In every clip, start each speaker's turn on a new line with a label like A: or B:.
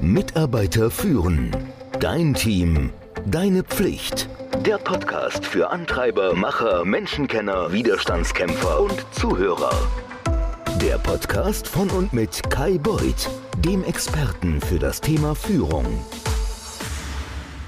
A: Mitarbeiter führen. Dein Team. Deine Pflicht. Der Podcast für Antreiber, Macher, Menschenkenner, Widerstandskämpfer und Zuhörer. Der Podcast von und mit Kai Beuth, dem Experten für das Thema Führung.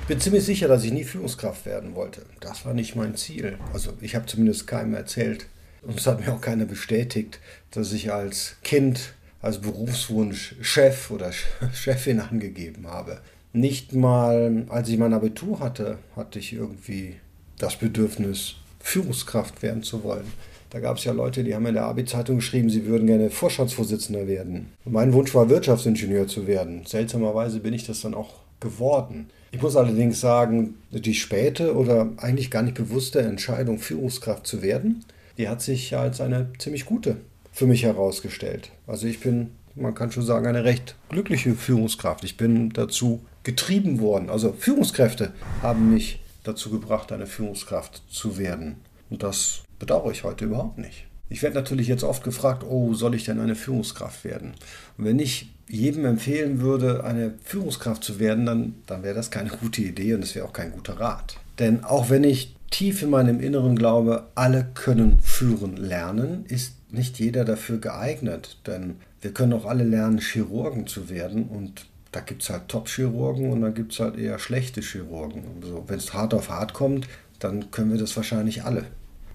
B: Ich bin ziemlich sicher, dass ich nie Führungskraft werden wollte. Das war nicht mein Ziel. Also ich habe zumindest keinem erzählt und es hat mir auch keiner bestätigt, dass ich als Kind als Berufswunsch Chef oder Chefin angegeben habe. Nicht mal, als ich mein Abitur hatte, hatte ich irgendwie das Bedürfnis, Führungskraft werden zu wollen. Da gab es ja Leute, die haben in der Abi-Zeitung geschrieben, sie würden gerne Vorstandsvorsitzender werden. Mein Wunsch war, Wirtschaftsingenieur zu werden. Seltsamerweise bin ich das dann auch geworden. Ich muss allerdings sagen, die späte oder eigentlich gar nicht bewusste Entscheidung, Führungskraft zu werden, die hat sich als eine ziemlich gute für mich herausgestellt. Also ich bin, man kann schon sagen, eine recht glückliche Führungskraft. Ich bin dazu getrieben worden. Also Führungskräfte haben mich dazu gebracht, eine Führungskraft zu werden. Und das bedauere ich heute überhaupt nicht. Ich werde natürlich jetzt oft gefragt, oh, soll ich denn eine Führungskraft werden? Und wenn ich jedem empfehlen würde, eine Führungskraft zu werden, dann, dann wäre das keine gute Idee und es wäre auch kein guter Rat. Denn auch wenn ich tief in meinem Inneren glaube, alle können führen lernen, ist nicht jeder dafür geeignet, denn wir können auch alle lernen, Chirurgen zu werden und da gibt es halt Top-Chirurgen und dann gibt es halt eher schlechte Chirurgen. Also, Wenn es hart auf hart kommt, dann können wir das wahrscheinlich alle.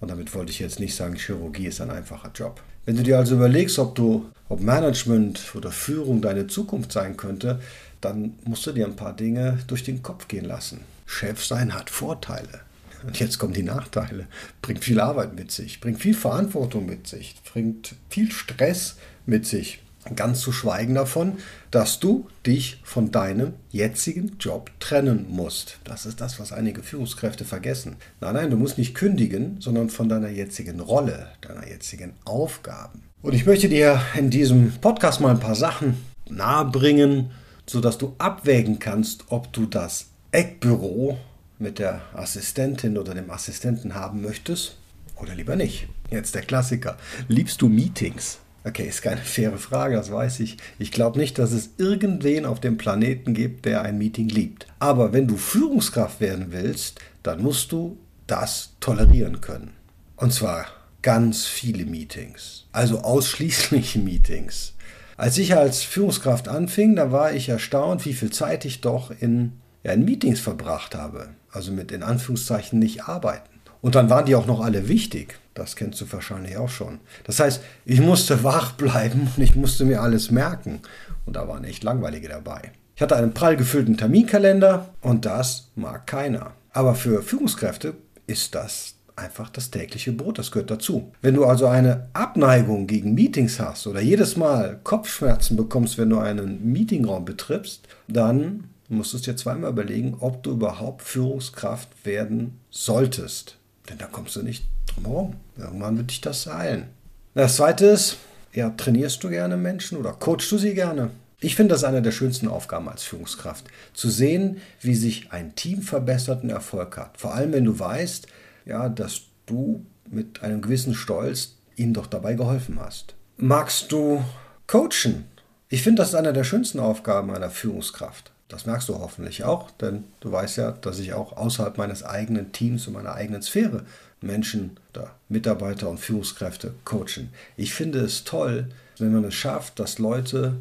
B: Und damit wollte ich jetzt nicht sagen, Chirurgie ist ein einfacher Job. Wenn du dir also überlegst, ob du, ob Management oder Führung deine Zukunft sein könnte, dann musst du dir ein paar Dinge durch den Kopf gehen lassen. Chef sein hat Vorteile. Und jetzt kommen die Nachteile. Bringt viel Arbeit mit sich, bringt viel Verantwortung mit sich, bringt viel Stress mit sich. Ganz zu schweigen davon, dass du dich von deinem jetzigen Job trennen musst. Das ist das, was einige Führungskräfte vergessen. Nein, nein, du musst nicht kündigen, sondern von deiner jetzigen Rolle, deiner jetzigen Aufgaben. Und ich möchte dir in diesem Podcast mal ein paar Sachen nahebringen, sodass du abwägen kannst, ob du das Eckbüro mit der Assistentin oder dem Assistenten haben möchtest oder lieber nicht. Jetzt der Klassiker. Liebst du Meetings? Okay, ist keine faire Frage, das weiß ich. Ich glaube nicht, dass es irgendwen auf dem Planeten gibt, der ein Meeting liebt. Aber wenn du Führungskraft werden willst, dann musst du das tolerieren können. Und zwar ganz viele Meetings. Also ausschließlich Meetings. Als ich als Führungskraft anfing, da war ich erstaunt, wie viel Zeit ich doch in, ja, in Meetings verbracht habe also mit in Anführungszeichen nicht arbeiten. Und dann waren die auch noch alle wichtig. Das kennst du wahrscheinlich auch schon. Das heißt, ich musste wach bleiben und ich musste mir alles merken. Und da waren echt langweilige dabei. Ich hatte einen prall gefüllten Terminkalender und das mag keiner. Aber für Führungskräfte ist das einfach das tägliche Brot, das gehört dazu. Wenn du also eine Abneigung gegen Meetings hast oder jedes Mal Kopfschmerzen bekommst, wenn du einen Meetingraum betrittst, dann Musst es dir zweimal überlegen, ob du überhaupt Führungskraft werden solltest. Denn da kommst du nicht drum herum. Irgendwann wird dich das eilen. Das zweite ist, ja, trainierst du gerne Menschen oder coachst du sie gerne? Ich finde das eine der schönsten Aufgaben als Führungskraft. Zu sehen, wie sich ein Team verbessert und Erfolg hat. Vor allem, wenn du weißt, ja, dass du mit einem gewissen Stolz ihnen doch dabei geholfen hast. Magst du coachen? Ich finde, das ist eine der schönsten Aufgaben einer Führungskraft. Das merkst du hoffentlich auch, denn du weißt ja, dass ich auch außerhalb meines eigenen Teams und meiner eigenen Sphäre Menschen oder Mitarbeiter und Führungskräfte coachen. Ich finde es toll, wenn man es schafft, dass Leute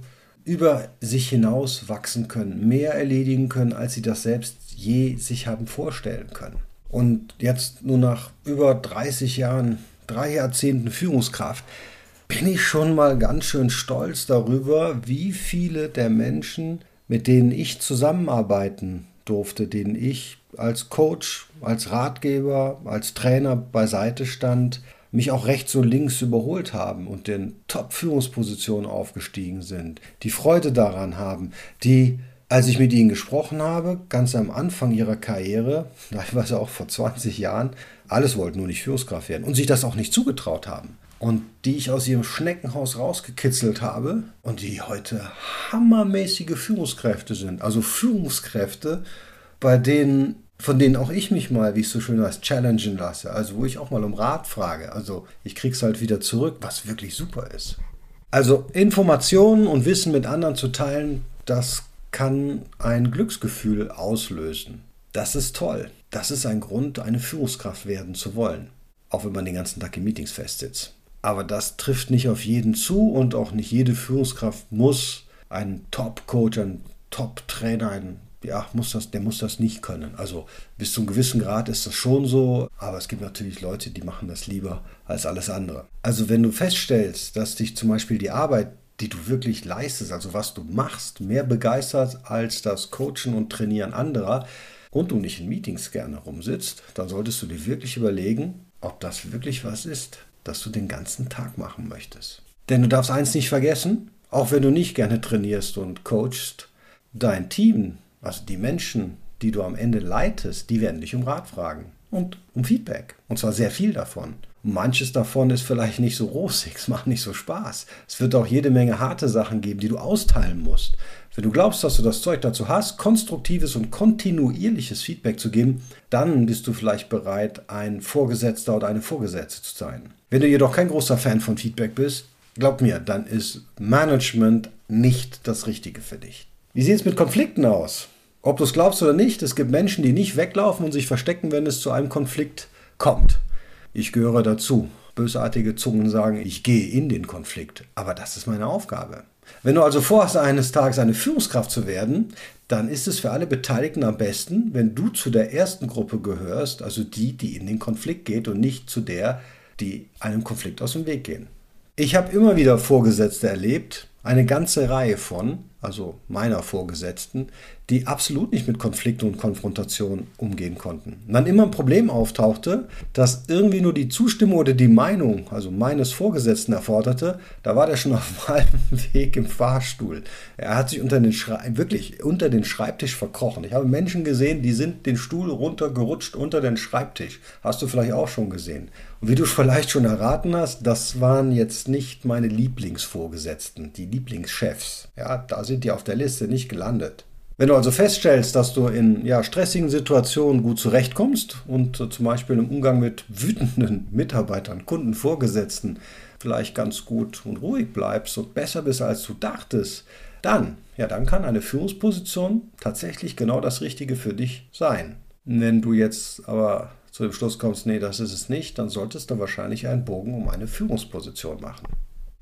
B: über sich hinaus wachsen können, mehr erledigen können, als sie das selbst je sich haben vorstellen können. Und jetzt nur nach über 30 Jahren, drei Jahrzehnten Führungskraft, bin ich schon mal ganz schön stolz darüber, wie viele der Menschen mit denen ich zusammenarbeiten durfte, denen ich als Coach, als Ratgeber, als Trainer beiseite stand, mich auch rechts und links überholt haben und in Top-Führungspositionen aufgestiegen sind, die Freude daran haben, die, als ich mit ihnen gesprochen habe, ganz am Anfang ihrer Karriere, teilweise auch vor 20 Jahren, alles wollten nur nicht Führungskraft werden und sich das auch nicht zugetraut haben und die ich aus ihrem Schneckenhaus rausgekitzelt habe und die heute hammermäßige Führungskräfte sind. Also Führungskräfte, bei denen, von denen auch ich mich mal, wie es so schön heißt, challengen lasse. Also wo ich auch mal um Rat frage. Also ich krieg's halt wieder zurück, was wirklich super ist. Also Informationen und Wissen mit anderen zu teilen, das kann ein Glücksgefühl auslösen. Das ist toll. Das ist ein Grund, eine Führungskraft werden zu wollen. Auch wenn man den ganzen Tag in Meetings festsitzt. Aber das trifft nicht auf jeden zu und auch nicht jede Führungskraft muss einen Top-Coach, einen Top-Trainer, ja, muss das, der muss das nicht können. Also bis zu einem gewissen Grad ist das schon so, aber es gibt natürlich Leute, die machen das lieber als alles andere. Also wenn du feststellst, dass dich zum Beispiel die Arbeit, die du wirklich leistest, also was du machst, mehr begeistert als das Coachen und Trainieren anderer und du nicht in Meetings gerne rumsitzt, dann solltest du dir wirklich überlegen, ob das wirklich was ist, das du den ganzen Tag machen möchtest. Denn du darfst eins nicht vergessen, auch wenn du nicht gerne trainierst und coachst, dein Team, also die Menschen, die du am Ende leitest, die werden dich um Rat fragen und um Feedback. Und zwar sehr viel davon. Manches davon ist vielleicht nicht so rosig, es macht nicht so Spaß. Es wird auch jede Menge harte Sachen geben, die du austeilen musst. Wenn du glaubst, dass du das Zeug dazu hast, konstruktives und kontinuierliches Feedback zu geben, dann bist du vielleicht bereit, ein Vorgesetzter oder eine Vorgesetzte zu sein. Wenn du jedoch kein großer Fan von Feedback bist, glaub mir, dann ist Management nicht das Richtige für dich. Wie sieht es mit Konflikten aus? Ob du es glaubst oder nicht, es gibt Menschen, die nicht weglaufen und sich verstecken, wenn es zu einem Konflikt kommt. Ich gehöre dazu. Bösartige Zungen sagen, ich gehe in den Konflikt. Aber das ist meine Aufgabe. Wenn du also vorhast, eines Tages eine Führungskraft zu werden, dann ist es für alle Beteiligten am besten, wenn du zu der ersten Gruppe gehörst, also die, die in den Konflikt geht und nicht zu der, die einem Konflikt aus dem Weg gehen. Ich habe immer wieder Vorgesetzte erlebt, eine ganze Reihe von, also meiner Vorgesetzten, die absolut nicht mit Konflikt und Konfrontation umgehen konnten. Wann immer ein Problem auftauchte, das irgendwie nur die Zustimmung oder die Meinung, also meines Vorgesetzten erforderte, da war der schon auf halbem Weg im Fahrstuhl. Er hat sich unter den wirklich unter den Schreibtisch verkrochen. Ich habe Menschen gesehen, die sind den Stuhl runtergerutscht unter den Schreibtisch. Hast du vielleicht auch schon gesehen. Und wie du vielleicht schon erraten hast, das waren jetzt nicht meine Lieblingsvorgesetzten, die Lieblingschefs. Ja, da sind die auf der Liste nicht gelandet. Wenn du also feststellst, dass du in ja, stressigen Situationen gut zurechtkommst und äh, zum Beispiel im Umgang mit wütenden Mitarbeitern, Kunden, Vorgesetzten vielleicht ganz gut und ruhig bleibst und besser bist, als du dachtest, dann, ja, dann kann eine Führungsposition tatsächlich genau das Richtige für dich sein. Wenn du jetzt aber zu dem Schluss kommst, nee, das ist es nicht, dann solltest du wahrscheinlich einen Bogen um eine Führungsposition machen.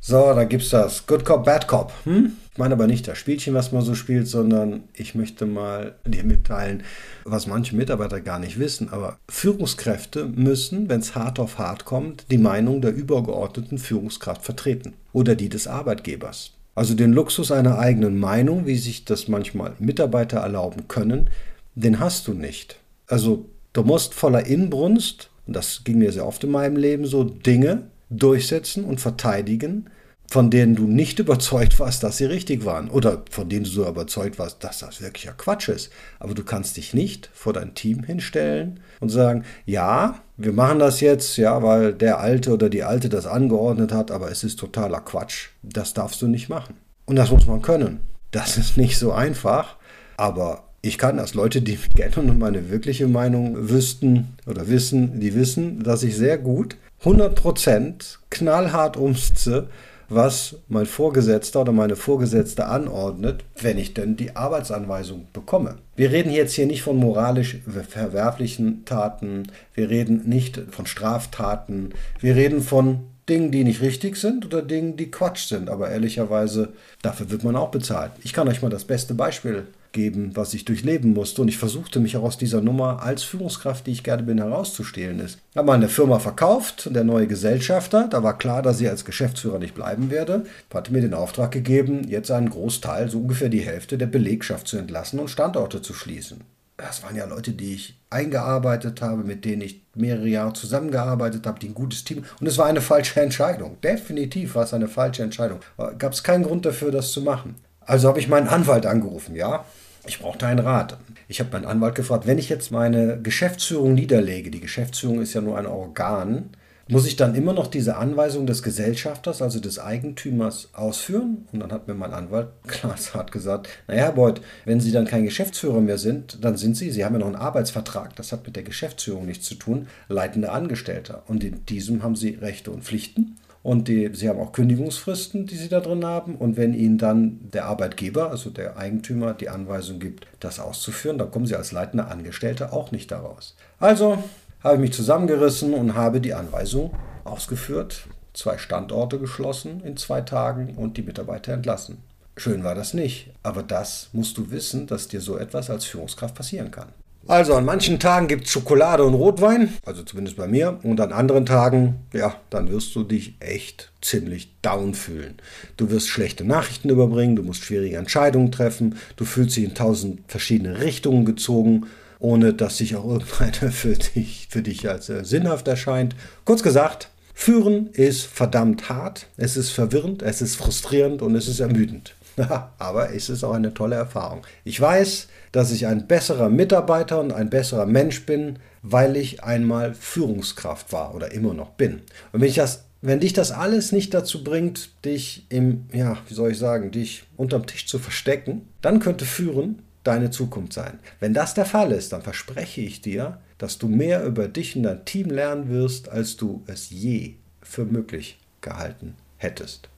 B: So, da gibt's das. Good Cop, Bad Cop. Hm? Ich meine aber nicht das Spielchen, was man so spielt, sondern ich möchte mal dir mitteilen, was manche Mitarbeiter gar nicht wissen. Aber Führungskräfte müssen, wenn es hart auf hart kommt, die Meinung der übergeordneten Führungskraft vertreten oder die des Arbeitgebers. Also den Luxus einer eigenen Meinung, wie sich das manchmal Mitarbeiter erlauben können, den hast du nicht. Also du musst voller Inbrunst, und das ging mir sehr oft in meinem Leben so, Dinge durchsetzen und verteidigen, von denen du nicht überzeugt warst, dass sie richtig waren oder von denen du so überzeugt warst, dass das wirklicher Quatsch ist. Aber du kannst dich nicht vor dein Team hinstellen und sagen, ja, wir machen das jetzt, ja, weil der Alte oder die Alte das angeordnet hat, aber es ist totaler Quatsch. Das darfst du nicht machen. Und das muss man können. Das ist nicht so einfach, aber ich kann das. Leute, die mich kennen und meine wirkliche Meinung wüssten oder wissen, die wissen, dass ich sehr gut 100% knallhart umsetze, was mein Vorgesetzter oder meine Vorgesetzte anordnet, wenn ich denn die Arbeitsanweisung bekomme. Wir reden jetzt hier nicht von moralisch verwerflichen Taten, wir reden nicht von Straftaten, wir reden von Dingen, die nicht richtig sind oder Dingen, die Quatsch sind. Aber ehrlicherweise, dafür wird man auch bezahlt. Ich kann euch mal das beste Beispiel geben, was ich durchleben musste. Und ich versuchte mich auch aus dieser Nummer als Führungskraft, die ich gerne bin, herauszustehlen. Ich habe meine Firma verkauft, der neue Gesellschafter. Da war klar, dass ich als Geschäftsführer nicht bleiben werde. Hatte mir den Auftrag gegeben, jetzt einen Großteil, so ungefähr die Hälfte der Belegschaft zu entlassen und Standorte zu schließen. Das waren ja Leute, die ich eingearbeitet habe, mit denen ich mehrere Jahre zusammengearbeitet habe, die ein gutes Team. Und es war eine falsche Entscheidung. Definitiv war es eine falsche Entscheidung. Gab es keinen Grund dafür, das zu machen. Also habe ich meinen Anwalt angerufen, ja. Ich brauchte einen Rat. Ich habe meinen Anwalt gefragt, wenn ich jetzt meine Geschäftsführung niederlege, die Geschäftsführung ist ja nur ein Organ, muss ich dann immer noch diese Anweisung des Gesellschafters, also des Eigentümers, ausführen? Und dann hat mir mein Anwalt glasart gesagt, naja, Herr Beuth, wenn Sie dann kein Geschäftsführer mehr sind, dann sind Sie, Sie haben ja noch einen Arbeitsvertrag, das hat mit der Geschäftsführung nichts zu tun, leitender Angestellter. Und in diesem haben Sie Rechte und Pflichten. Und die, sie haben auch Kündigungsfristen, die sie da drin haben. Und wenn ihnen dann der Arbeitgeber, also der Eigentümer, die Anweisung gibt, das auszuführen, dann kommen sie als leitende Angestellte auch nicht daraus. Also habe ich mich zusammengerissen und habe die Anweisung ausgeführt, zwei Standorte geschlossen in zwei Tagen und die Mitarbeiter entlassen. Schön war das nicht, aber das musst du wissen, dass dir so etwas als Führungskraft passieren kann. Also an manchen Tagen gibt es Schokolade und Rotwein, also zumindest bei mir, und an anderen Tagen, ja, dann wirst du dich echt ziemlich down fühlen. Du wirst schlechte Nachrichten überbringen, du musst schwierige Entscheidungen treffen, du fühlst dich in tausend verschiedene Richtungen gezogen, ohne dass sich auch irgendeine für dich, für dich als äh, sinnhaft erscheint. Kurz gesagt, Führen ist verdammt hart, es ist verwirrend, es ist frustrierend und es ist ermüdend. Aber es ist auch eine tolle Erfahrung. Ich weiß, dass ich ein besserer Mitarbeiter und ein besserer Mensch bin, weil ich einmal Führungskraft war oder immer noch bin. Und wenn ich das wenn dich das alles nicht dazu bringt, dich im, ja, wie soll ich sagen, dich unterm Tisch zu verstecken, dann könnte Führen deine Zukunft sein. Wenn das der Fall ist, dann verspreche ich dir, dass du mehr über dich und dein Team lernen wirst, als du es je für möglich gehalten hättest.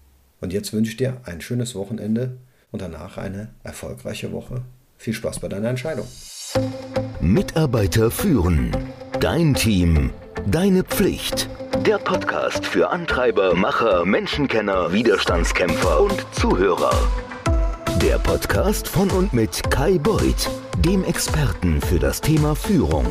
B: Und jetzt wünsche ich dir ein schönes Wochenende und danach eine erfolgreiche Woche. Viel Spaß bei deiner Entscheidung.
A: Mitarbeiter führen. Dein Team. Deine Pflicht. Der Podcast für Antreiber, Macher, Menschenkenner, Widerstandskämpfer und Zuhörer. Der Podcast von und mit Kai Beuth, dem Experten für das Thema Führung.